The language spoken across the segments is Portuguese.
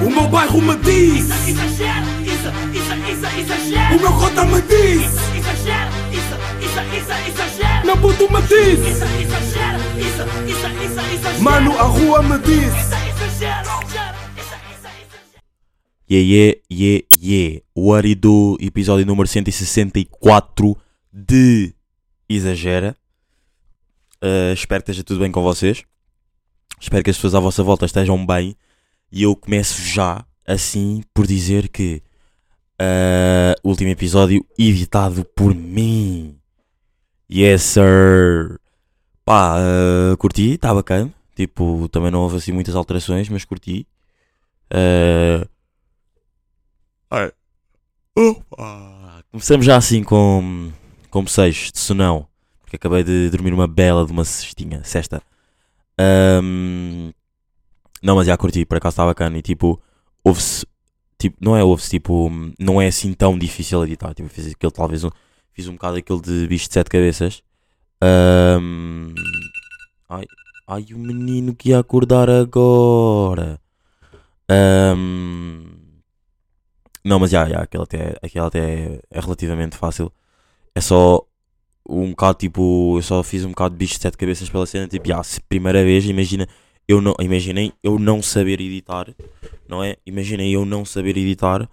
O meu bairro me diz Exagero, isso, isso, isso, exagero. O meu cota me diz Exagero, isso, isso, isso, exagero. Meu puto me diz Isso, exagero, isso, isso, isso, exagero. Mano, a rua me diz Isso, exagero, exagero. Isso, isso, exagero. Yeah, yeah, yeah, yeah. What it do? Episódio número 164 de Exagera. Uh, espero que esteja tudo bem com vocês. Espero que as pessoas à vossa volta estejam bem. E eu começo já, assim, por dizer que uh, o último episódio editado por mim. Yes, sir. Pá, uh, curti, está bacana. Tipo, também não houve assim muitas alterações, mas curti. Uh. Começamos já assim com, com seis de sonão. Porque acabei de dormir uma bela de uma cestinha, cesta. Ahm, não, mas já curti, por acaso está bacana. E tipo, houve-se. Tipo, não é houve-se, tipo, não é assim tão difícil editar. Tipo, fiz aquele, talvez, um, fiz um bocado aquele de bicho de sete cabeças. Ahm, ai, ai, o menino que ia acordar agora. Ahm, não, mas já, já, aquele até, aquele até é, relativamente fácil. É só um bocado tipo. Eu só fiz um bocado de bicho de sete cabeças pela cena. Tipo, já, primeira vez, imagina. Eu não, imaginem eu não saber editar, não é? Imaginem eu não saber editar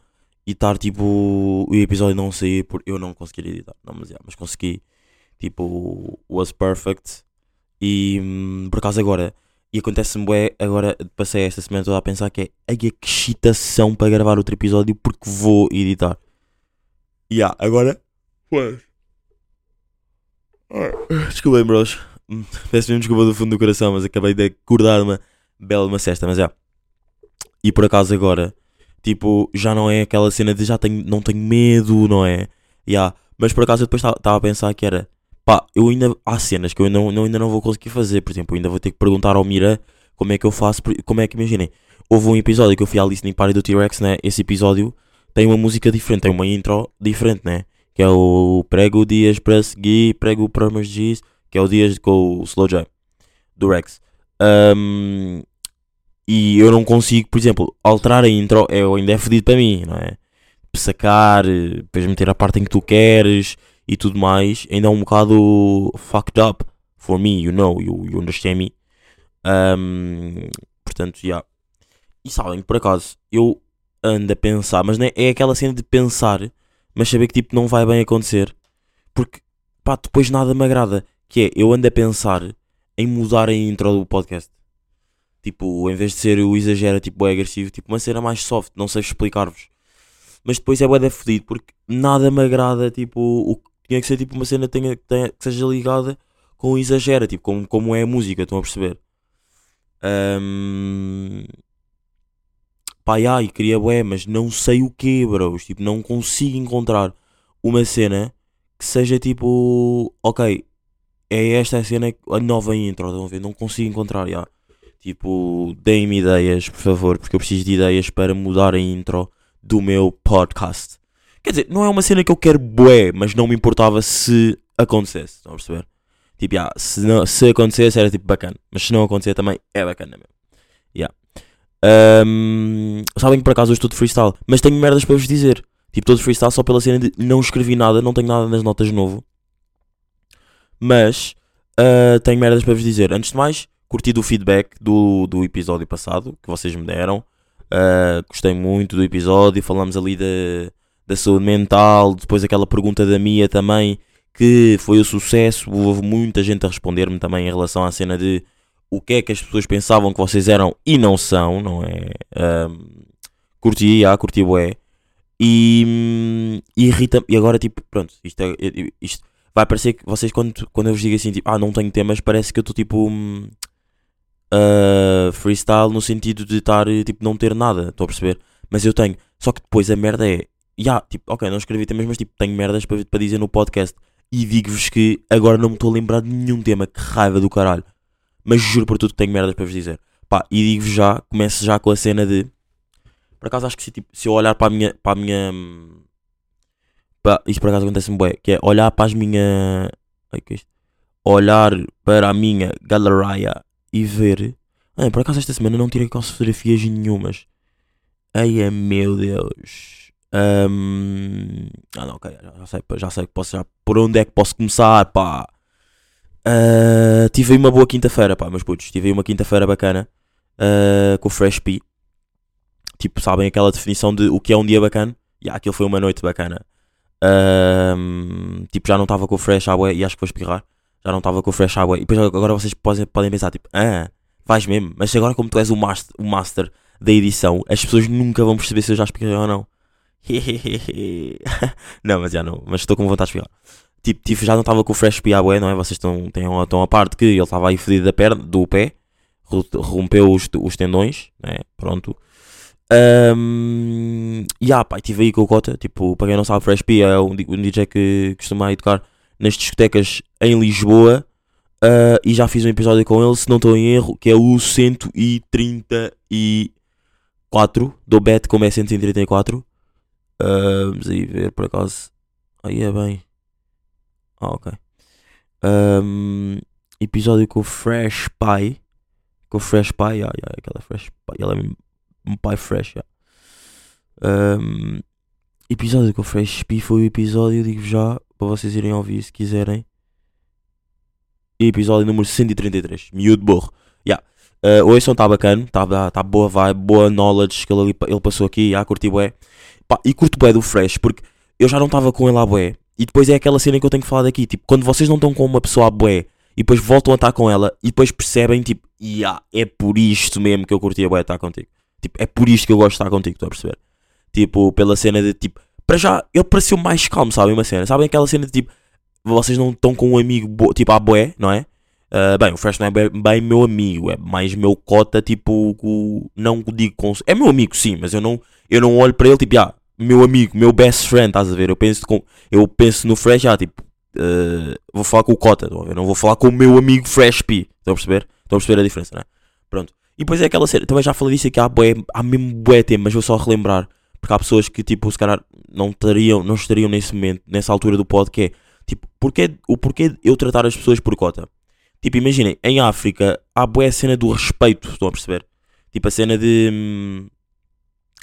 e estar tipo. O episódio não sair por eu não conseguir editar. Não, mas já, mas consegui. Tipo, was perfect. E hum, por acaso agora. E acontece-me, bué, agora passei esta semana toda a pensar que é que excitação para gravar outro episódio porque vou editar. E yeah, agora. Desculpem, bros. Peço mesmo desculpa do fundo do coração, mas acabei de acordar uma bela uma cesta, mas já. E por acaso agora, tipo, já não é aquela cena de já tenho, não tenho medo, não é? Yeah. Mas por acaso eu depois estava a pensar que era pá, eu ainda há cenas que eu não, não- ainda não vou conseguir fazer. Por exemplo, eu ainda vou ter que perguntar ao Mira como é que eu faço. Como é que imaginem? Houve um episódio que eu fui à listening party do T-Rex, né? Esse episódio tem uma música diferente, tem uma intro diferente, né? Que é o Prego Dias para seguir, Prego Promos Dias, que é o Dias com o Slow J do Rex. Ahm, e eu não consigo, por exemplo, alterar a intro é ainda é fedido para mim, não é? Sacar, depois meter a parte em que tu queres e tudo mais, ainda é um bocado fucked up for me, you know, you, you understand me. Ahm, portanto, já. E sabem, por acaso, eu ando a pensar, mas não é, é aquela cena de pensar, mas saber que tipo não vai bem acontecer. Porque, pá, depois nada me agrada. Que é, eu ando a pensar em mudar a intro do podcast. Tipo, em vez de ser o exagero, tipo, é agressivo, tipo, uma cena mais soft, não sei explicar-vos. Mas depois é bué fodido, porque nada me agrada, tipo, o tinha que ser tipo uma cena que, tenha, tenha- que seja ligada com o exagero, tipo, como, como é a música, estão a perceber? Ahm, Pá, queria bué, mas não sei o quê, bros. Tipo, não consigo encontrar uma cena que seja tipo, ok, é esta a cena, a nova intro, estão a ver? Não consigo encontrar, já. Tipo, deem-me ideias, por favor, porque eu preciso de ideias para mudar a intro do meu podcast. Quer dizer, não é uma cena que eu quero bué, mas não me importava se acontecesse, estão a perceber? Tipo, já, se, não, se acontecesse era tipo bacana, mas se não acontecer também é bacana mesmo. Yeah. Ahm, sabem que por acaso eu estou de freestyle, mas tenho merdas para vos dizer. Tipo, de freestyle só pela cena de não escrevi nada, não tenho nada nas notas novo. Mas ah, tenho merdas para vos dizer. Antes de mais, curti do feedback do, do episódio passado que vocês me deram. Ah, gostei muito do episódio. Falamos ali da, da saúde mental. Depois aquela pergunta da Mia também, que foi o sucesso. Houve muita gente a responder-me também em relação à cena de o que é que as pessoas pensavam que vocês eram e não são, não é? Ahm, curti, ah, curti bué. E, hum, e irrita E agora, tipo, pronto, isto, é, isto vai parecer que vocês, quando, quando eu vos digo assim, tipo, ah, não tenho temas, parece que eu estou tipo. ah, freestyle no sentido de estar, tipo, não ter nada, estou a perceber? Mas eu tenho. Só que depois a merda é. Ya, tipo, ok, não escrevi temas, mas tipo, tenho merdas para, para dizer no podcast. E digo-vos que agora não me estou a lembrar de nenhum tema, que raiva do caralho. Mas juro por tudo que tenho merdas para vos dizer. Pá, e digo-vos já, começo já com a cena de. Por acaso acho que se, tipo, se eu olhar para a minha. Para a minha hum, pá, isto por acaso acontece-me bué, que é olhar para as minhas. Ai, que é isto? Olhar para a minha galeria e ver. Ah, por acaso esta semana não tirei fotografias nenhumas. Ai, é meu Deus. Ahm, ah, não, ok. Já, sei, já sei que posso já. Por onde é que posso começar, pá? Ah, tive aí uma boa quinta-feira, pá, meus putos. Tive aí uma quinta-feira bacana ah, com o Fresh P. Tipo, sabem aquela definição de o que é um dia bacana? E yeah, aquilo foi uma noite bacana. Ahm, tipo, já não estava com o Fresh bué, e acho que vou espirrar. Já não estava com o Fresh bué. E depois agora vocês podem, podem pensar, tipo, ah, vais mesmo. Mas agora, como tu és o master, o master da edição, as pessoas nunca vão perceber se eu já espirrei ou não. não, mas já não. Mas estou com vontade de espirrar. Tipo, tipo, já não estava com o Fresh P à bué, não é? Vocês estão, têm, estão a parte que ele estava aí fedido da perna, do pé. ro- Rompeu os, os tendões, né? Pronto. Um, e ah, pá, estive aí com o Cota. Tipo, para quem não sabe, Fresh P é um, um DJ que costuma tocar nas discotecas em Lisboa. ah, e já fiz um episódio com ele, se não estou em erro, que é o 134 do Bet, como é 134. Ah, vamos aí ver por acaso. Aí é bem. Ah, ok. Um, episódio com o Fresh Pie. Com o Fresh Pie, ah, yeah, aquela Fresh Pie. Ele é mesmo um pai fresh. yeah. Um, episódio com o Fresh Pie foi o episódio, digo já, para vocês irem ouvir se quiserem. Episódio número 133. Miúdo burro. Yeah. Uh, o som está bacana, está tá boa vibe, boa knowledge que ele, ele passou aqui. Yeah, curti bué. Pá, e curto bué do Fresh, porque eu já não estava com ele à bué. E depois é aquela cena que eu tenho que falar daqui. Tipo, quando vocês não estão com uma pessoa à bué e depois voltam a estar com ela e depois percebem, tipo, yeah, é por isto mesmo que eu curti a bué estar contigo. Tipo, é por isto que eu gosto de estar contigo, estou a perceber? Tipo, pela cena de tipo, para já, ele pareceu mais calmo, sabem? Uma cena, sabem aquela cena de tipo, vocês não estão com um amigo, bo- tipo, à boé, não é? Ah, bem, o Fresh não é bem, bem meu amigo, é mais meu cota, tipo, co- não digo com. É meu amigo, sim, mas eu não, eu não olho para ele, tipo, ah, meu amigo, meu best friend, estás a ver? Eu penso, com, eu penso no Fresh, ah, tipo, ah, vou falar com o Cota, eu não vou falar com o meu amigo Fresh P, estão a perceber? Estão a perceber a diferença, não é? Pronto. E depois é aquela cena, também já falei disso aqui há, bué, há mesmo bué tempo, mas vou só relembrar. Porque há pessoas que, tipo, se calhar não, estariam, não estariam nesse momento, nessa altura do pod, que é, tipo, porquê, o porquê eu tratar as pessoas por cota? Tipo, imaginem, em África há bué a cena do respeito, estão a perceber? Tipo, a cena de... hum,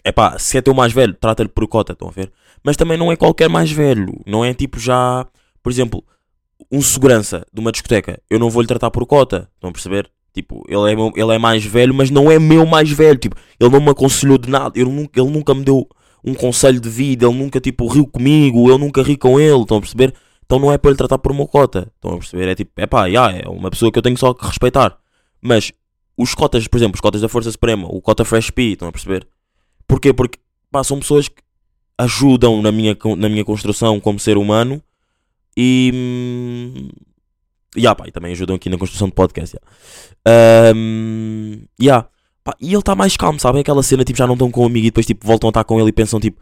Epá, se é teu mais velho, trata-lhe por cota, estão a ver? Mas também não é qualquer mais velho, não é tipo já... Por exemplo, um segurança de uma discoteca, eu não vou-lhe tratar por cota, estão a perceber? Tipo, ele é, meu- ele é mais velho, mas não é meu mais velho. Tipo, ele não me aconselhou de nada. Ele nunca, ele nunca me deu um conselho de vida. Ele nunca, tipo, riu comigo. Eu nunca ri com ele. Estão a perceber? Então não é para lhe tratar por uma cota. Estão a perceber? É tipo, é pá, é uma pessoa que eu tenho só que respeitar. Mas os cotas, por exemplo, os cotas da Força Suprema, o cota Fresh P, estão a perceber? Porquê? Porque pá, são pessoas que ajudam na minha, na minha construção como ser humano e. Yeah, pá, e também ajudam aqui na construção de podcast. Yeah. Um, yeah. Pá, e ele está mais calmo, sabem? Aquela cena, tipo, já não estão com um amigo e depois tipo, voltam a estar com ele e pensam, tipo,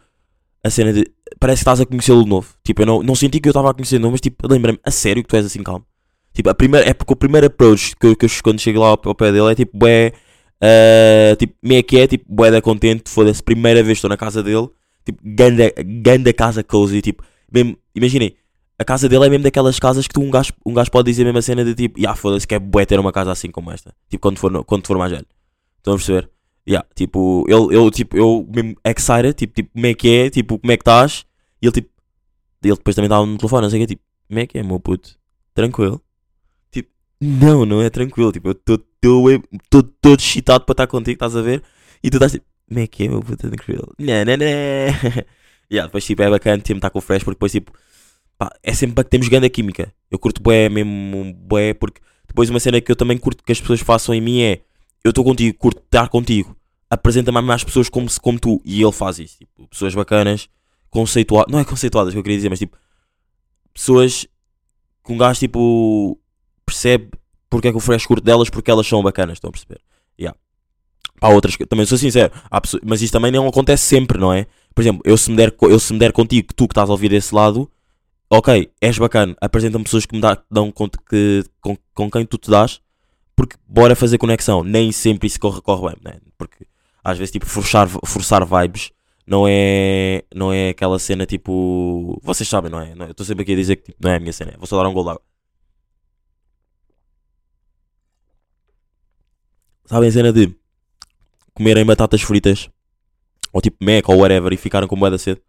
a cena de. Parece que estás a conhecê-lo de novo. Tipo, eu não, não senti que eu estava a conhecer de novo, mas tipo, lembra-me, a sério que tu és assim calmo. Tipo, a primeira, é porque o primeiro approach que eu, que eu quando chego lá ao, ao pé dele é tipo, bué. ah, tipo, me é que é, tipo, bué da contente, foda-se, primeira vez estou na casa dele, tipo, ganda, ganda casa cozy, tipo, mesmo, imaginem, a casa dele é mesmo daquelas casas que tu, um gajo, um gajo pode dizer mesmo a cena de tipo, yeah, foda-se que é bué ter uma casa assim como esta. Tipo, quando for, quando for mais velho. Estão a perceber? Yeah, tipo, ele, ele, tipo, eu mesmo excited, tipo, tipo, como é que é, tipo, como é que estás? E ele, tipo, ele depois também estava no telefone, não sei o que, tipo, como é que é, meu puto? Tranquilo? Tipo, não, não é tranquilo, tipo, eu estou todo excitado para estar contigo, estás a ver? E tu estás tipo, como é que é, meu puto? Tranquilo? Não, não, não. yeah, depois, tipo, é bacana, tipo, estar com o Fresh, porque depois, tipo, pá, é sempre para que temos grande química. Eu curto bué mesmo, bué, porque depois uma cena que eu também curto que as pessoas façam em mim é, eu estou contigo, curto estar contigo, apresenta-me mais pessoas como, se- como tu, e ele faz isso, tipo, pessoas bacanas, conceituadas, não é conceituadas que eu queria dizer, mas tipo, pessoas que um gajo, tipo, percebe porque é que o Fresh curto delas, porque elas são bacanas, estão a perceber? Yeah. Há outras que, também sou sincero, pessoas- mas isso também não acontece sempre, não é? Por exemplo, eu se me der, eu se me der contigo, tu que estás a ouvir desse lado, ok, és bacana, apresenta-me pessoas que me dá, dão conta que, com, com quem tu te dás, porque bora fazer conexão. Nem sempre isso corre, corre bem, né? Porque às vezes, tipo, forçar, forçar vibes não é, não é aquela cena tipo. Vocês sabem, não é? Não? Eu estou sempre aqui a dizer que tipo, não é a minha cena. Vou só dar um gol d'água. Sabem a cena de comerem batatas fritas ou tipo Mac ou whatever, e ficaram com boeda cedo.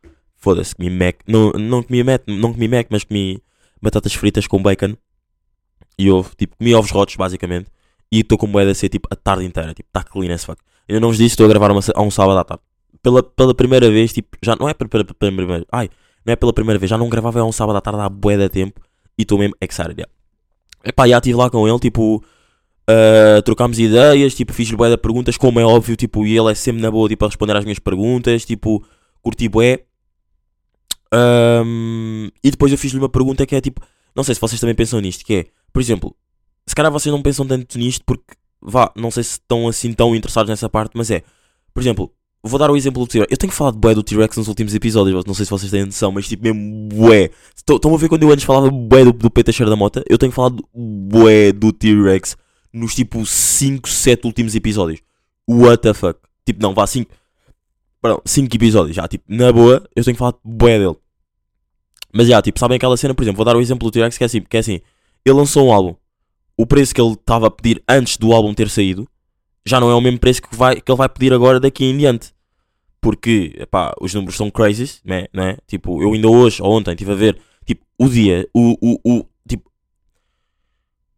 Foda-se, comi Mac. Não, não comi Mac, não comi Mac, mas comi batatas fritas com bacon e ovo. Tipo, comi ovos rotos, basicamente. E estou com boeda cedo, tipo, a tarde inteira. Tipo, está clean as fuck. Ainda não vos disse, estou a gravar uma, a um sábado à tarde. Pela, pela primeira vez, tipo, já não é pela, primeira Ai, não é pela primeira vez, já não gravava a um sábado à tarde há bué de tempo. E estou mesmo excited, yeah. Epá, já estive lá com ele, tipo, uh, trocámos ideias, tipo, fiz-lhe bué de perguntas, como é óbvio, tipo, e ele é sempre na boa, tipo, a responder às minhas perguntas, tipo, curti bué. Um, e depois eu fiz-lhe uma pergunta que é tipo, não sei se vocês também pensam nisto, que é, por exemplo, se calhar vocês não pensam tanto nisto porque, vá, não sei se estão assim tão interessados nessa parte, mas é, por exemplo, vou dar o exemplo do T-Rex. Eu tenho falado bué do T-Rex nos últimos episódios, não sei se vocês têm noção, mas tipo mesmo bué. Estão a ver quando eu antes falava bué do, do Peter Cheiro da Mota? Eu tenho falado bué do T-Rex nos tipo 5, 7 últimos episódios. What the fuck? Tipo, não, vá 5. Perdão, 5 episódios já, tipo, na boa, eu tenho falado bué dele. Mas já, tipo, sabem aquela cena, por exemplo, vou dar o exemplo do T-Rex que é assim, que é assim, ele lançou um álbum, o preço que ele estava a pedir antes do álbum ter saído, já não é o mesmo preço que, vai, que ele vai pedir agora daqui em diante. Porque, epá, os números são crazy, né, né? Tipo, eu ainda hoje, ou ontem, estive a ver, tipo, o dia, o, o, o tipo,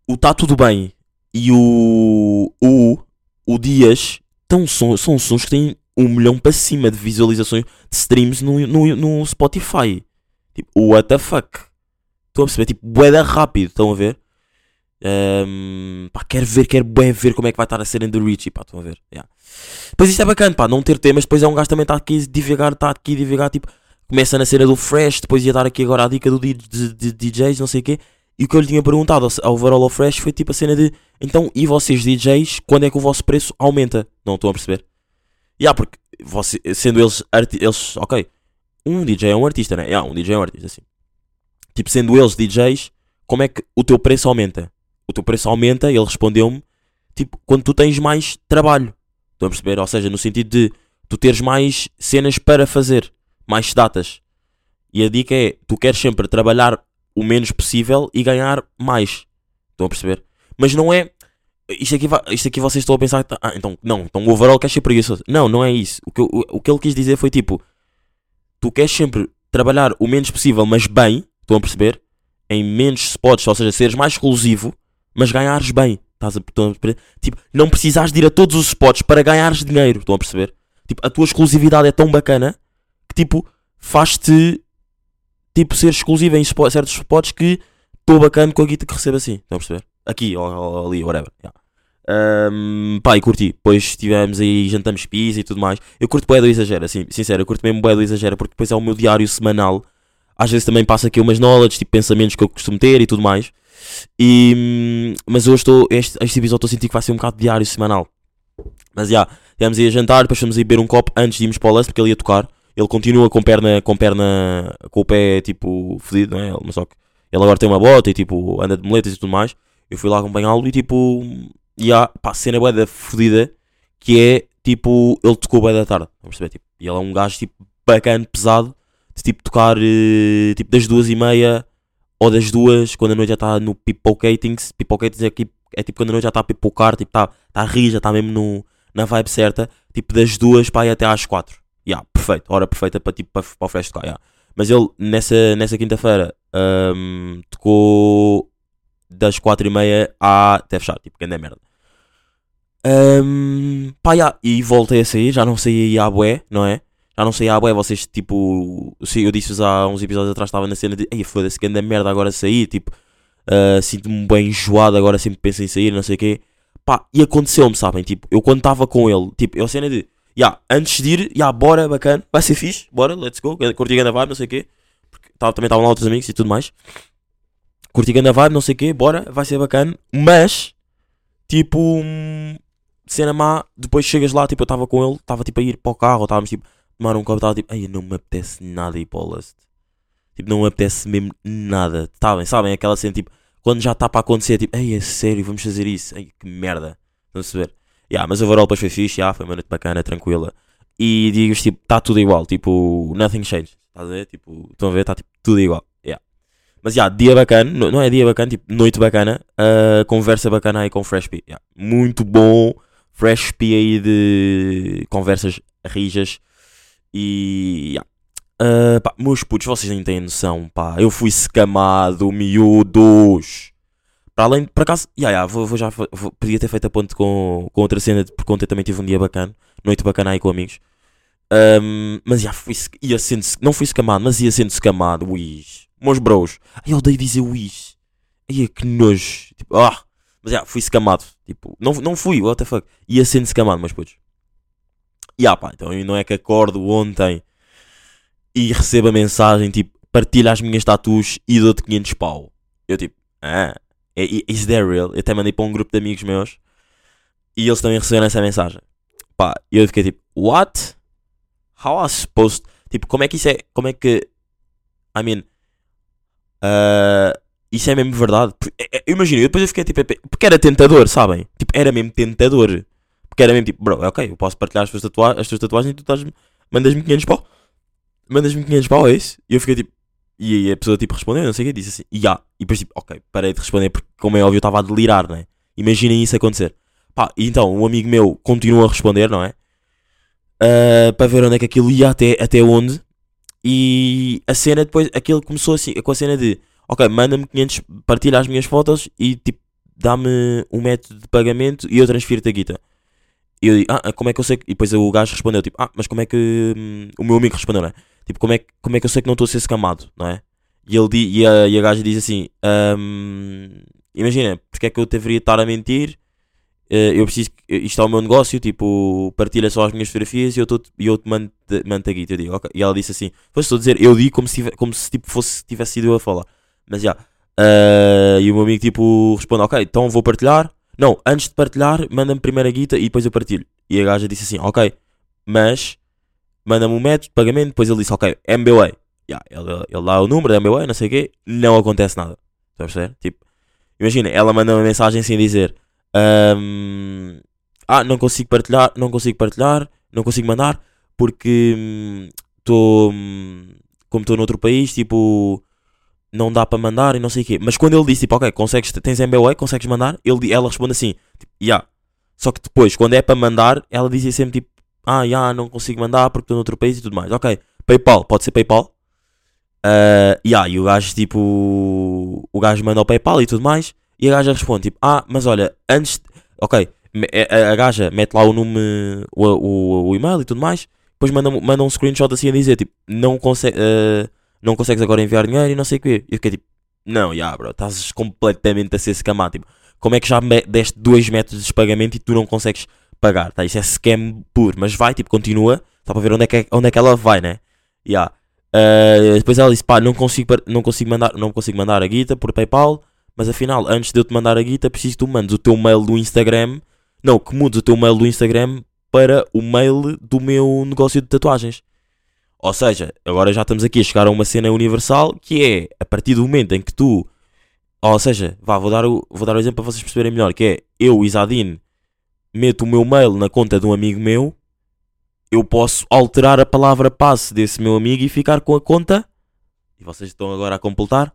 o Tá Tudo Bem e o, o, o Dias, tão, são, são sons que têm um milhão para cima de visualizações, de streams no, no, no Spotify. Tipo, what the fuck? Estão a perceber? Tipo, boeda rápido, estão a ver? Um, pá, quero ver, quero bué ver como é que vai estar a cena do Richie, pá, estão a ver? Yeah. Depois isto é bacana, pá, não ter temas, depois é um gajo também está aqui a divagar, está aqui a divagar, tipo, começa na cena do Fresh, depois ia dar aqui agora a dica do de, de, DJs, não sei o quê, e o que eu lhe tinha perguntado ao overall ao Fresh foi tipo a cena de, então, e vocês DJs, quando é que o vosso preço aumenta? Não estão a perceber? Yeah, porque, você, sendo eles, eles, ok, um DJ é um artista, né? Yeah, um DJ é um artista, assim. Tipo, sendo eles DJs, como é que o teu preço aumenta? O teu preço aumenta, ele respondeu-me, tipo, quando tu tens mais trabalho. Estão a perceber? Ou seja, no sentido de tu teres mais cenas para fazer, mais datas. E a dica é, tu queres sempre trabalhar o menos possível e ganhar mais. Estão a perceber? Mas não é. Isto aqui, isto aqui vocês estão a pensar. Ah, então, não, então o overall quer ser preguiçoso. Não, não é isso. O que, o, o que ele quis dizer foi tipo: tu queres sempre trabalhar o menos possível, mas bem. Estão a perceber? Em menos spots, ou seja, seres mais exclusivo, mas ganhares bem. Estás a, a? Tipo, não precisares de ir a todos os spots para ganhares dinheiro. Estão a perceber? Tipo, a tua exclusividade é tão bacana que tipo, faz-te tipo, ser exclusivo em spo- certos spots que estou bacana com a guita que recebo assim. Estão a perceber? Aqui ou, ou ali, whatever. Yeah. Um, pá, e curti. Depois estivemos aí, jantamos pizza e tudo mais. Eu curto bué do exagero, assim, sincero, eu curto mesmo bué do exagero porque depois é o meu diário semanal. Às vezes também passa aqui umas knowledge, tipo pensamentos que eu costumo ter e tudo mais. E, hum, mas hoje estou, este, este episódio estou a sentir que vai ser um bocado diário semanal. Mas já, estivemos aí a jantar, depois fomos aí beber um copo antes de irmos para o lance porque ele ia tocar. Ele continua com perna, com perna, com o pé tipo fedido, não é? Mas só que ele agora tem uma bota e tipo anda de moletas e tudo mais. Eu fui lá acompanhá-lo e tipo, e há, pá, cena bué da fodida que é tipo, ele tocou bué da tarde, vamos perceber? Tipo, e ele é um gajo tipo bacana, pesado, de tipo tocar eh, tipo das duas e meia ou das duas, quando a noite já está no pipocating. Pipocating é, tipo- é tipo quando a noite já está a pipocar, tipo, está tá a rir, já está mesmo no, na vibe certa. Tipo, das duas para ir até às quatro. Yeah, perfeito, hora perfeita para, tipo, para, para o Fresh tocar. Yeah. Mas ele, nessa, nessa quinta-feira, ahm, tocou das quatro e meia à até fechar. Tipo, que é merda. Ahm, pá, yeah, e voltei a sair, já não saí à bué, não é? Já não sei à bué, vocês tipo. Eu disse-vos há uns episódios atrás, estava na cena de. Foda-se, anda merda agora sair. Tipo, ah, sinto-me bem enjoado agora, sempre penso em sair, não sei o quê. Pá, e aconteceu-me, sabem? Tipo, eu quando estava com ele, tipo, eu a cena de. Ya, antes de ir, ya, bora, bacana, vai ser fixe, bora, let's go, curti a vibe, não sei o quê. Porque tava, também estavam lá outros amigos e tudo mais. Curti a vibe, não sei o quê, bora, vai ser bacana. Mas, tipo, hum, cena má, depois chegas lá, tipo, eu estava com ele, estava tipo a ir para o carro, estávamos tipo, tomar um copo, estava tipo, ai, não me apetece nada ir para o. Tipo, não me apetece mesmo nada. Sabem, sabem, aquela cena, tipo, quando já está para acontecer, tipo, ai, é sério, vamos fazer isso, ai, que merda. A ver? Yeah, mas overall depois foi fixe, yeah, foi uma noite bacana, tranquila. E digo-vos, tipo, está tudo igual, tipo, nothing changed. Estás a ver? Tipo, estão a ver? Está tipo, tudo igual. Yeah. Mas já, dia bacana, não, é dia bacana, tipo, noite bacana, ah, conversa bacana aí com Fresh P. Yeah. Muito bom, Fresh P aí de conversas rijas. E. Yeah. Ah, pá, meus putos, vocês nem têm noção, pá. Eu fui escamado, miúdos. Para além, por acaso, yeah, yeah, vou, vou já, vou- podia ter feito a ponte com, com outra cena, porque ontem também tive um dia bacana, noite bacana aí com amigos. Ahm, mas já fui, sc- ia sendo, não fui escamado, mas ia sendo escamado, uis. Meus bros, ai eu odeio dizer uis. Ai que nojo, tipo, ah, mas já fui escamado, tipo, não, não fui, what the fuck, ia sendo escamado, meus putos. E ah pá, então não é que acordo ontem e recebo a mensagem tipo, partilha as minhas tatuas e dou-te 500 pau. Eu tipo, ah, é- é- is that real? Eu até mandei para um grupo de amigos meus e eles também receberam essa mensagem. Pá, eu fiquei tipo, what? How I supposed? Tipo, como é que isso é? Como é que. I mean. Ah, isso é mesmo verdade? É- é- Imagina, eu depois eu fiquei tipo. é- Porque era tentador, sabem? Tipo, era mesmo tentador. Porque era mesmo tipo, bro, ok, eu posso partilhar as tuas, tatua as tuas tatuagens e tu estás mandas-me 500 pau. Mandas-me 500 pau, é isso? E eu fiquei tipo. E aí a pessoa tipo respondeu, não sei o que, disse assim, ya. E depois tipo, ok, parei de responder porque, como é óbvio, eu estava a delirar, né? Imaginem isso acontecer. Pá, e então um amigo meu continua a responder, não é? Ah, para ver onde é que aquilo ia até, até onde. E a cena depois, aquilo começou assim, com a cena de, ok, manda-me 500, partilha as minhas fotos e tipo, dá-me um método de pagamento e eu transfiro-te a guita. E eu digo, ah, como é que eu sei que... E depois o gajo respondeu, tipo, ah, mas como é que... hum, o meu amigo respondeu, não é? Tipo, como é, que- como é que eu sei que não estou a ser escamado, não é? E, ele, e, a, e a gaja diz assim, hum, imagina, porque é que eu deveria estar a mentir? Eh, eu preciso, que- isto é o meu negócio, tipo, partilha só as minhas fotografias e eu, tô, eu te mando, mando a guita. Eu digo. E ela disse assim, pois estou a dizer, eu digo como se, como se tipo, fosse, tivesse sido eu a falar. Mas já. Eh, e o meu amigo tipo responde, ok, então vou partilhar. Não, antes de partilhar, manda-me primeiro a guita e depois eu partilho. E a gaja disse assim, ok, mas manda-me um método de pagamento. Depois ele disse, ok, MBA. Ya, ele, ele dá o número da MBA, não sei o quê, não acontece nada. Estás a perceber? Tipo, imagina, ela manda uma mensagem sem dizer, ahm, ah, não consigo partilhar, não consigo partilhar, não consigo mandar, porque estou, como estou noutro país, tipo, não dá para mandar e não sei o quê. Mas quando ele disse, tipo, ok, consegues, tens MBA, consegues mandar, ele, ela responde assim, tipo, yeah. Só que depois, quando é para mandar, ela dizia sempre, tipo, ah, já, não consigo mandar porque estou noutro país e tudo mais. Ok, PayPal, pode ser PayPal. Ah, yeah, e o gajo, tipo, o gajo manda ao PayPal e tudo mais. E a gaja responde, tipo, ah, mas olha, antes, ok, me- a, gaja mete lá o nome, o, o, o e-mail e tudo mais. Depois manda, manda um screenshot assim a dizer, tipo, não, consegue, ah, não consegues agora enviar dinheiro e não sei o quê. E eu fiquei tipo, não, já, bro, estás completamente a ser scamado. Tipo, como é que já deste dois métodos de pagamento e tu não consegues pagar? Tá? Isso é scam puro, mas vai, tipo, continua, só para ver onde é que, onde é que ela vai, né? Yeah. Uh, depois ela disse, pá, não consigo, não consigo mandar, não consigo mandar a guita por PayPal, mas afinal, antes de eu te mandar a guita, preciso que tu mandes o teu mail do Instagram, não, que mudes o teu mail do Instagram para o mail do meu negócio de tatuagens. Ou seja, agora já estamos aqui a chegar a uma cena universal que é a partir do momento em que tu, ou seja, vá, vou dar o, vou dar o exemplo para vocês perceberem melhor, que é eu, Isadine, meto o meu mail na conta de um amigo meu, eu posso alterar a palavra passe desse meu amigo e ficar com a conta. E vocês estão agora a completar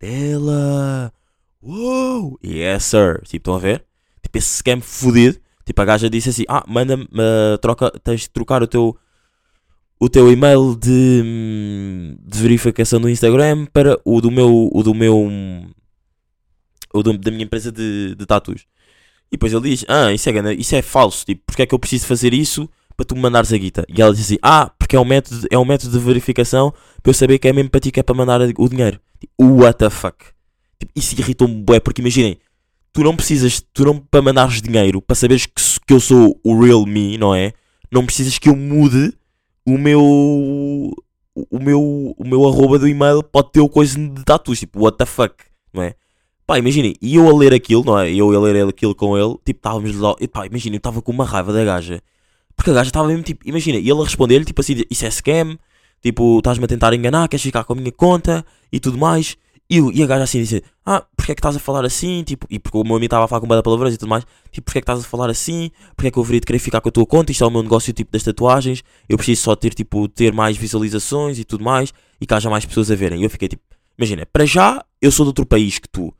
dela. Uou! Yes, sir. Tipo, estão a ver? Tipo, esse scam fodido. Tipo, a gaja disse assim: Ah, manda-me, uh, troca, tens de trocar o teu, o teu e-mail de, hum, de verificação do Instagram para o do meu, o do meu, o do- da minha empresa de, de. E depois ele diz: Ah, isso é, isso é falso. Tipo, porque é que eu preciso fazer isso para tu me mandares a guita? E ela diz assim: Ah, porque é um método, é um método de verificação para eu saber que é mesmo para ti que é para mandar o dinheiro. Tipo, what the fuck? Tipo, isso irritou-me bué, porque imaginem, tu não precisas, tu não para mandares dinheiro, para saberes que, que eu sou o real me, não é? Não precisas que eu mude o meu o meu o meu arroba do e-mail pode ter coisa de tatus, tipo, what the fuck, não é? Pá, imaginem, e eu a ler aquilo, não é? Eu a ler aquilo com ele, tipo, estávamos lá, e pá, imaginem, eu estava com uma raiva da gaja. Porque a gaja estava mesmo tipo, imagina, e ele a responder-lhe, tipo assim, isso é scam, tipo, estás-me a tentar enganar, queres ficar com a minha conta e tudo mais. E, e a gaja assim disse, ah, porque é que estás a falar assim? Tipo, e porque o meu amigo estava a falar com bada palavras e tudo mais, tipo, porque é que estás a falar assim? Porque é que eu deveria de querer ficar com a tua conta? Isto é o meu negócio, tipo, das tatuagens, eu preciso só ter, tipo, ter mais visualizações e tudo mais, e que haja mais pessoas a verem. E eu fiquei tipo, imagina, para já, eu sou de outro país que tu.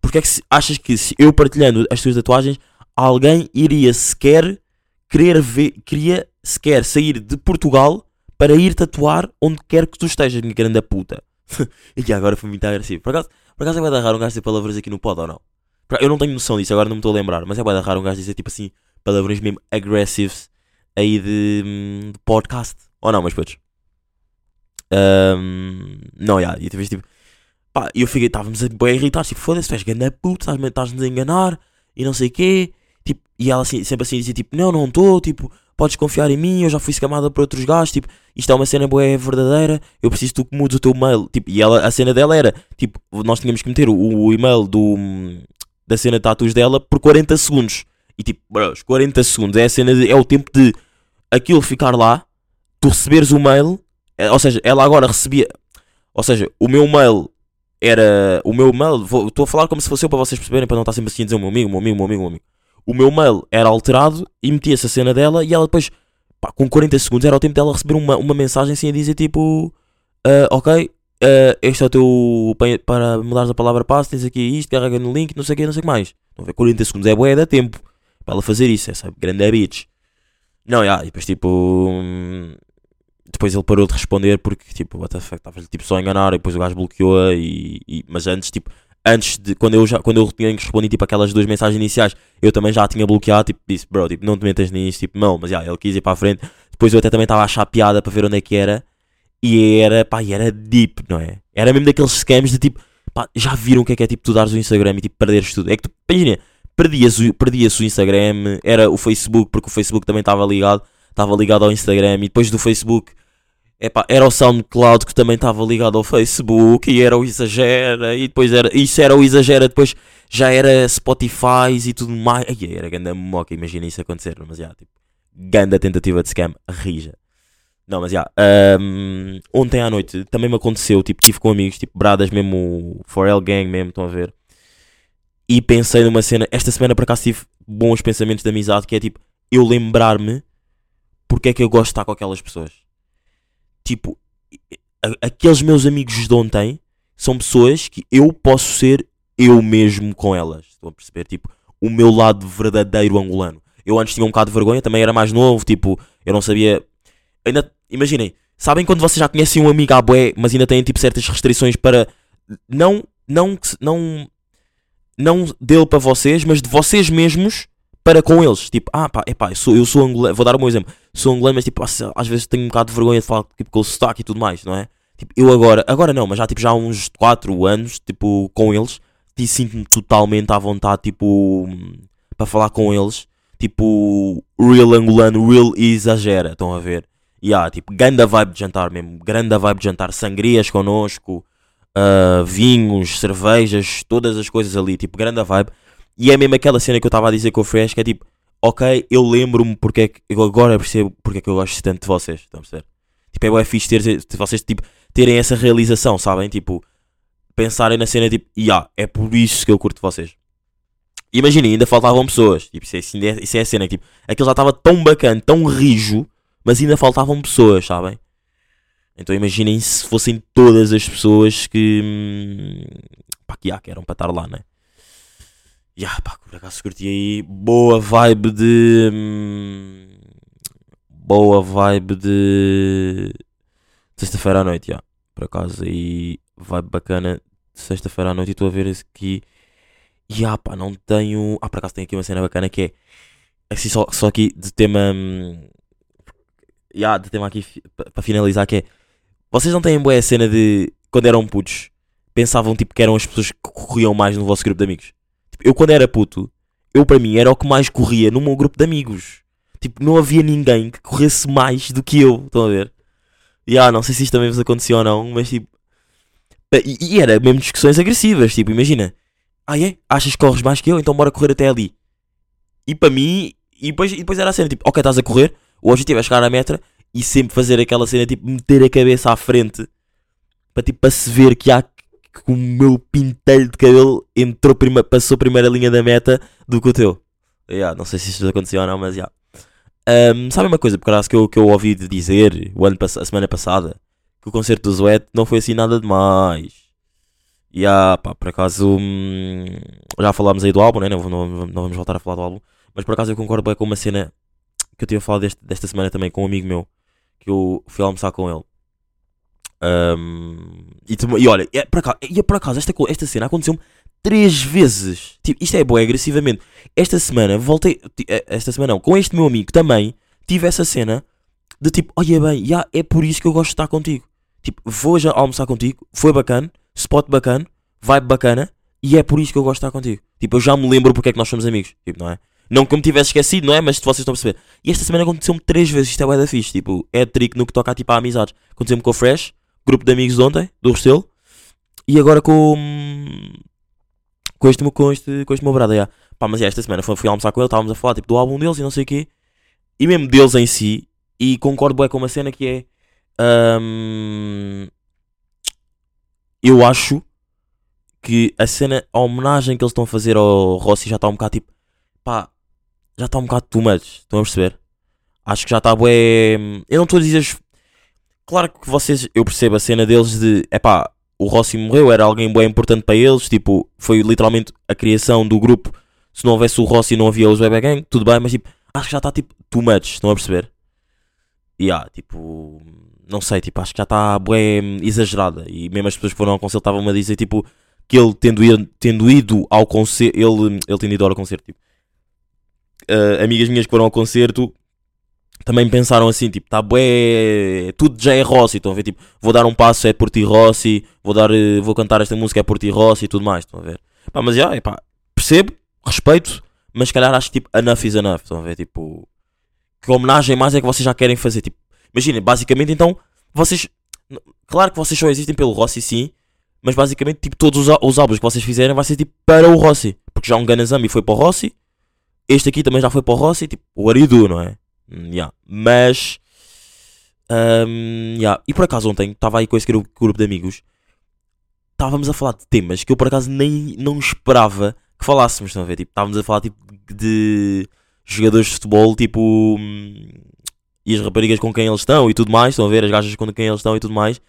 Porque é que se- achas que se eu partilhando as tuas tatuagens, alguém iria sequer querer ver, queria sequer sair de Portugal para ir tatuar onde quer que tu estejas, minha grande puta. e agora foi muito agressivo. Por acaso, por acaso é bem raro um gajo dizer palavras aqui no pod ou não? Eu não tenho noção disso, agora não me estou a lembrar, mas é bem raro um gajo dizer tipo assim, palavrões mesmo aggressives aí de, hum, de podcast. Ou não, mas putos. Ahm, não, já, e talvez tipo. Pá, eu fiquei, estávamos bem irritados, tipo, foda-se, tu és grande puto, estás-nos a enganar e não sei o quê. Tipo, e ela assim, sempre assim dizia, tipo, não, não estou, tipo, podes confiar em mim, eu já fui escamada por outros gajos, tipo, isto é uma cena boa, é verdadeira, eu preciso que tu mudes o teu mail. Tipo, e ela, a cena dela era, tipo, nós tínhamos que meter o, o e-mail do, da cena de tatus dela por 40 segundos. E tipo, bros, 40 segundos é a cena de, é o tempo de aquilo ficar lá, tu receberes o mail, é, ou seja, ela agora recebia, ou seja, o meu mail era, o meu mail, estou a falar como se fosse eu para vocês perceberem, para não estar sempre assim a dizer o meu amigo, o meu amigo, o meu amigo, o meu amigo. O meu mail era alterado e metia-se a cena dela e ela depois, pá, com 40 segundos era o tempo dela receber uma, uma mensagem assim a dizer tipo, ah, ok, ah, este é o teu, pa- para mudares a palavra passe, tens aqui isto, carrega no link, não sei o que, não sei o que mais. Estão a ver, 40 segundos é boa, dá tempo para ela fazer isso, essa grande bitch. Não, já, e depois tipo. hum, Depois ele parou de responder porque tipo, what the fuck, estava tipo só a enganar e depois o gajo bloqueou e, e- Mas antes, tipo, antes de. Quando eu, já, quando eu tinha respondido tipo aquelas duas mensagens iniciais, eu também já tinha bloqueado, tipo, disse, bro, tipo, não te metas nisso, tipo, não, mas já, ele quis ir para a frente. Depois eu até também estava a achar piada para ver onde é que era. E era, pá, e era deep, não é? Era mesmo daqueles scams de tipo, pá, já viram o que é que é tipo tu dares o Instagram e tipo perderes tudo? É que tu, imagina, perdias o, perdias o Instagram, era o Facebook, porque o Facebook também estava ligado, estava ligado ao Instagram, e depois do Facebook, epá, era o SoundCloud que também estava ligado ao Facebook, e era o Exagera, e depois era, isso era o Exagera, depois já era Spotify e tudo mais, Ai, era ganda moca, imagina isso acontecer, mas já, tipo, ganda tentativa de scam, rija. Não, mas já, ahm, ontem à noite também me aconteceu, tipo, tive com amigos, tipo, bradas mesmo, 4L Gang mesmo, estão a ver? E pensei numa cena, esta semana por acaso tive bons pensamentos de amizade, que é tipo, eu lembrar-me porque é que eu gosto de estar com aquelas pessoas. Tipo, aqueles meus amigos de ontem são pessoas que eu posso ser eu mesmo com elas. Estão a perceber? Tipo, o meu lado verdadeiro angolano. Eu antes tinha um bocado de vergonha, também era mais novo, tipo, eu não sabia. Ainda, imaginem, sabem quando vocês já conhecem um amigo à bué, mas ainda têm tipo certas restrições para não, não, não, não dele para vocês, mas de vocês mesmos para com eles. Tipo, ah pá, epá, eu sou, eu sou angolano, vou dar o meu exemplo. Sou angolano, mas tipo, às às vezes tenho um bocado de vergonha de falar tipo, com o sotaque e tudo mais, não é? Tipo, eu agora, agora não, mas já tipo já há uns 4 anos, tipo, com eles, e sinto-me totalmente à vontade, tipo, para falar com eles. Tipo, real angolano, real exagera, estão a ver? E há, tipo, grande vibe de jantar mesmo, grande vibe de jantar, sangrias connosco, ah, vinhos, cervejas, todas as coisas ali, tipo, grande vibe. E é mesmo aquela cena que eu estava a dizer com o Fresh, que é tipo, ok, eu lembro-me porque é que, eu agora percebo porque é que eu gosto tanto de vocês, estão a perceber? Tipo, é bué fixe ter, vocês, tipo, terem essa realização, sabem? Tipo, pensarem na cena, tipo, yeah, é por isso que eu curto vocês. Imaginem, ainda faltavam pessoas, tipo, isso é, é, isso é a cena, tipo, aquilo já estava tão bacana, tão rijo, mas ainda faltavam pessoas, sabem? Então imaginem se fossem todas as pessoas que. hum, pá, que, já, que eram para estar lá, né? Ya, pá, por acaso curti aí. Boa vibe de. hum, boa vibe de. Sexta-feira à noite, já. Por acaso aí. Vibe bacana de sexta-feira à noite e estou a ver esse aqui. Ya, pá, não tenho. Ah, por acaso tenho aqui uma cena bacana que é. Assim, só, só aqui de tema. hum, Ya, de tema aqui para finalizar que é. Vocês não têm boa cena de. Quando eram putos, pensavam tipo que eram as pessoas que corriam mais no vosso grupo de amigos. Eu quando era puto, eu para mim era o que mais corria no meu grupo de amigos. Tipo, não havia ninguém que corresse mais do que eu. Estão a ver? E ah, não sei se isto também vos aconteceu ou não, mas tipo. E, e era mesmo discussões agressivas. Tipo, imagina. Ah, é? Achas que corres mais que eu? Então bora correr até ali. E para mim. E depois, e depois era a cena tipo, ok, estás a correr. O objetivo é chegar à meta e sempre fazer aquela cena tipo, meter a cabeça à frente para tipo, para se ver que há que o meu pintelho de cabelo entrou prima, passou a primeira linha da meta do que o teu. Yeah, não sei se isto aconteceu ou não, mas já. Um, sabe uma coisa, por acaso que eu, que eu ouvi dizer o ano, a semana passada que o concerto do Zoet não foi assim nada demais. E yeah, pá, por acaso hum, já falámos aí do álbum, né? não, não, não vamos voltar a falar do álbum, mas por acaso eu concordo bem com uma cena que eu tinha falado deste, desta semana também com um amigo meu, que eu fui almoçar com ele. Ahm, e, e olha, é, por acaso, e por acaso esta, esta cena aconteceu-me três vezes. Tipo, isto é bom, agressivamente. Esta semana voltei. eh, Esta semana não, com este meu amigo também tive essa cena de tipo, olha bem, já é por isso que eu gosto de estar contigo. Tipo, vou já almoçar contigo, foi bacana, spot bacana, vibe bacana, e é por isso que eu gosto de estar contigo. Tipo, eu já me lembro porque é que nós somos amigos, tipo, não é? Não que eu me tivesse esquecido, não é? Mas vocês estão a perceber. E esta semana aconteceu-me três vezes, isto é bué da fixe, tipo, é trick no que toca tipo, a amizades. Aconteceu-me com o Fresh, grupo de amigos de ontem, do Restelo, e agora com. com este, com este, com este meu brother, já. Pá, mas esta semana fui, fui almoçar com ele, estávamos a falar tipo, do álbum deles e não sei o quê, e mesmo deles em si, e concordo bué com uma cena que é. hum, eu acho que a cena, a homenagem que eles estão a fazer ao Rossi já está um bocado tipo. pá, já está um bocado too much, estão a perceber? Acho que já está bué. Eu não estou a dizer. Claro que vocês, eu percebo a cena deles de. é pá, o Rossi morreu, era alguém bem importante para eles, tipo, foi literalmente a criação do grupo. Se não houvesse o Rossi, não havia os Bebe Gang, tudo bem, mas tipo, acho que já está tipo too much, estão a perceber? E ah, tipo, não sei, tipo, acho que já está bem exagerada. E mesmo as pessoas que foram ao concerto estavam-me a dizer, tipo, que ele tendo ido, tendo ido ao concerto, ele, ele tendo ido ao concerto, tipo, ah, amigas minhas que foram ao concerto também pensaram assim, tipo, tá bué, tudo já é Rossi, estão a ver, tipo, vou dar um passo é por ti Rossi, vou dar, eh, vou cantar esta música é por ti Rossi e tudo mais, estão a ver. Pá, mas já, pá, percebo, respeito, mas se calhar acho que tipo, enough is enough, estão a ver, tipo, que homenagem mais é que vocês já querem fazer, tipo, imaginem, basicamente então, vocês, claro que vocês só existem pelo Rossi sim, mas basicamente, tipo, todos os, os álbuns que vocês fizerem vai ser tipo para o Rossi, porque já um Ganazami foi para o Rossi, este aqui também já foi para o Rossi, tipo, o Aridu, não é? Hum, yeah. Mas. hum, yeah. E por acaso ontem estava aí com esse grupo, grupo de amigos. Estávamos a falar de temas que eu por acaso nem não esperava que falássemos. Estão a ver? Tipo, estávamos a falar tipo, de jogadores de futebol, tipo. hum, E as raparigas com quem eles estão e tudo mais. Estão a ver? As gajas com quem eles estão e tudo mais.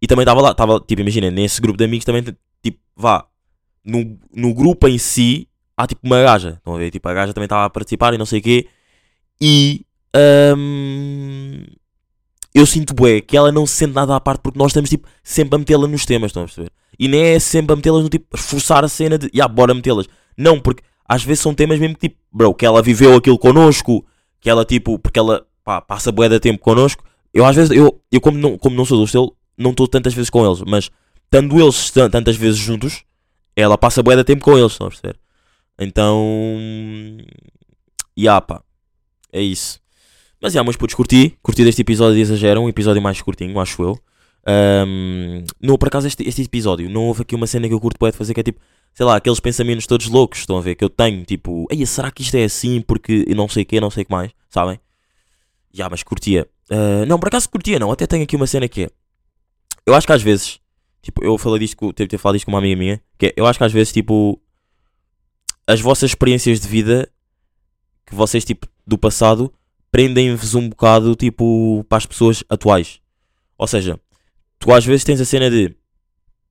E também estava lá, estava, tipo, imagina, nesse grupo de amigos também, tipo, vá, no, no grupo em si, há tipo uma gaja, estão a ver? Tipo, a gaja também estava a participar e não sei o quê. E hum, eu sinto bué que ela não se sente nada à parte porque nós estamos tipo sempre a metê-la nos temas, estão a perceber? E nem é sempre a metê-las no tipo esforçar a cena de, ya, bora metê-las. Não, porque às vezes são temas mesmo que tipo, bro, que ela viveu aquilo connosco, que ela tipo, porque ela pá, passa bué de tempo connosco. Eu às vezes, eu, eu como, não, como não sou do estilo, não estou tantas vezes com eles, mas estando eles tan- tantas vezes juntos, ela passa bué de tempo com eles, estão a perceber? Então, ya pá, é isso. Mas já, meus putos, curti. Curti deste episódio de Exageram, um episódio mais curtinho, acho eu. Não, por acaso, este, este episódio, não houve aqui uma cena que eu curto de fazer que é tipo, sei lá, aqueles pensamentos todos loucos, estão a ver, que eu tenho, tipo, ei, será que isto é assim porque eu não sei o que, não sei o que mais, sabem? Já, mas curtia. Ah, não, por acaso curtia, não, até tenho aqui uma cena que é, eu acho que às vezes, tipo, eu falei disto, com- devo ter falado disto com uma amiga minha, que é, eu acho que às vezes, tipo, as vossas experiências de vida, que vocês, tipo, do passado, prendem-vos um bocado, tipo, para as pessoas atuais. Ou seja, tu às vezes tens a cena de,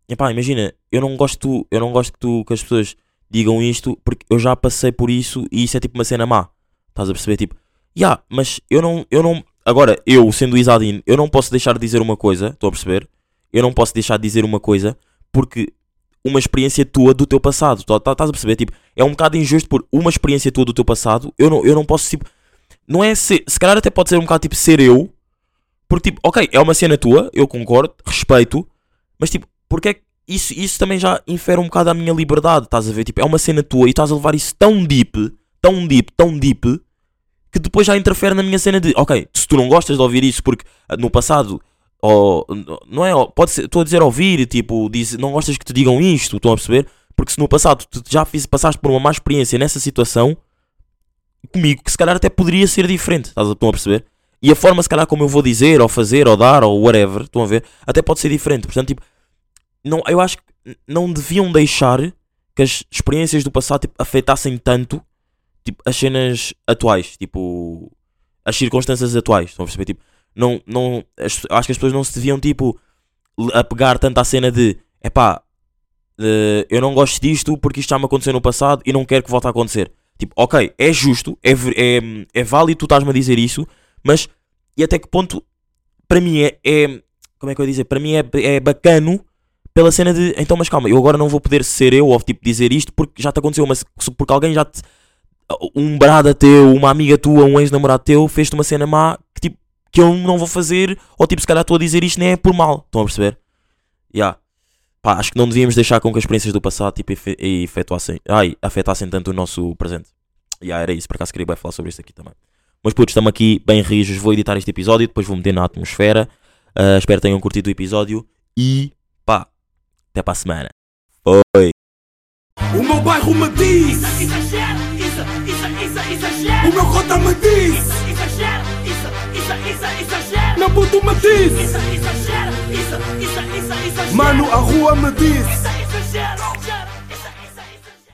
epá, imagina, eu não gosto, eu não gosto que, tu, que as pessoas digam isto porque eu já passei por isso e isso é tipo uma cena má. Estás a perceber? Tipo, ya, mas eu não, eu não, agora, eu sendo o Isadine, eu não posso deixar de dizer uma coisa, estou a perceber? Eu não posso deixar de dizer uma coisa porque uma experiência tua do teu passado, tá- tá- estás a perceber? Tipo, é um bocado injusto por uma experiência tua do teu passado, eu não, eu não posso, tipo, não é ser, se calhar até pode ser um bocado tipo ser eu, porque tipo, ok, é uma cena tua, eu concordo, respeito, mas tipo, porque é que isso, isso também já infere um bocado a minha liberdade, estás a ver? Tipo, é uma cena tua e estás a levar isso tão deep, tão deep, tão deep, que depois já interfere na minha cena de, ok, se tu não gostas de ouvir isso porque ah, no passado, ou, não é, pode ser, estou a dizer ouvir, tipo, diz, não gostas que te digam isto, estão a perceber? Porque se no passado tu já fiz, passaste por uma má experiência nessa situação, comigo, que se calhar até poderia ser diferente, estás a, estão a perceber? E a forma, se calhar, como eu vou dizer, ou fazer, ou dar, ou whatever, estão a ver, até pode ser diferente. Portanto, tipo, não, eu acho que não deviam deixar que as experiências do passado tipo, afetassem tanto tipo, as cenas atuais, tipo, as circunstâncias atuais, estão a perceber? Tipo, não, não, acho que as pessoas não se deviam, tipo, apegar tanto à cena de, epá, eh, eu não gosto disto porque isto já me aconteceu no passado e não quero que volte a acontecer. Tipo, ok, é justo, é, é, é válido tu estás-me a dizer isso, mas e até que ponto para mim é, é- Como é que eu ia dizer? Para mim é, é bacano pela cena de. Então, mas calma, eu agora não vou poder ser eu ou tipo dizer isto porque já te aconteceu, mas porque alguém já te. Um brada teu, uma amiga tua, um ex-namorado teu fez-te uma cena má que tipo. Que eu não vou fazer, ou tipo, se calhar estou a dizer isto nem é por mal. Estão a perceber? Ya. Pá, acho que não devíamos deixar com que as experiências do passado tipo, efe- efetuassem, ai, afetassem tanto o nosso presente. Ya, era isso, por acaso queria bem falar sobre isto aqui também. Mas putos, estamos aqui bem rijos. Vou editar este episódio, depois vou meter na atmosfera. Ah, espero que tenham curtido o episódio. E pá, até para a semana. Foi. O meu bairro me diz, Isso, exagero, isso, isso, isso, exagero. o meu cota me diz, Isso, exagero, isso, isso, isso, exagero. Meu puto me diz, Isso, isso, isso, isso, mano, a rua me diz. Isso, exagero,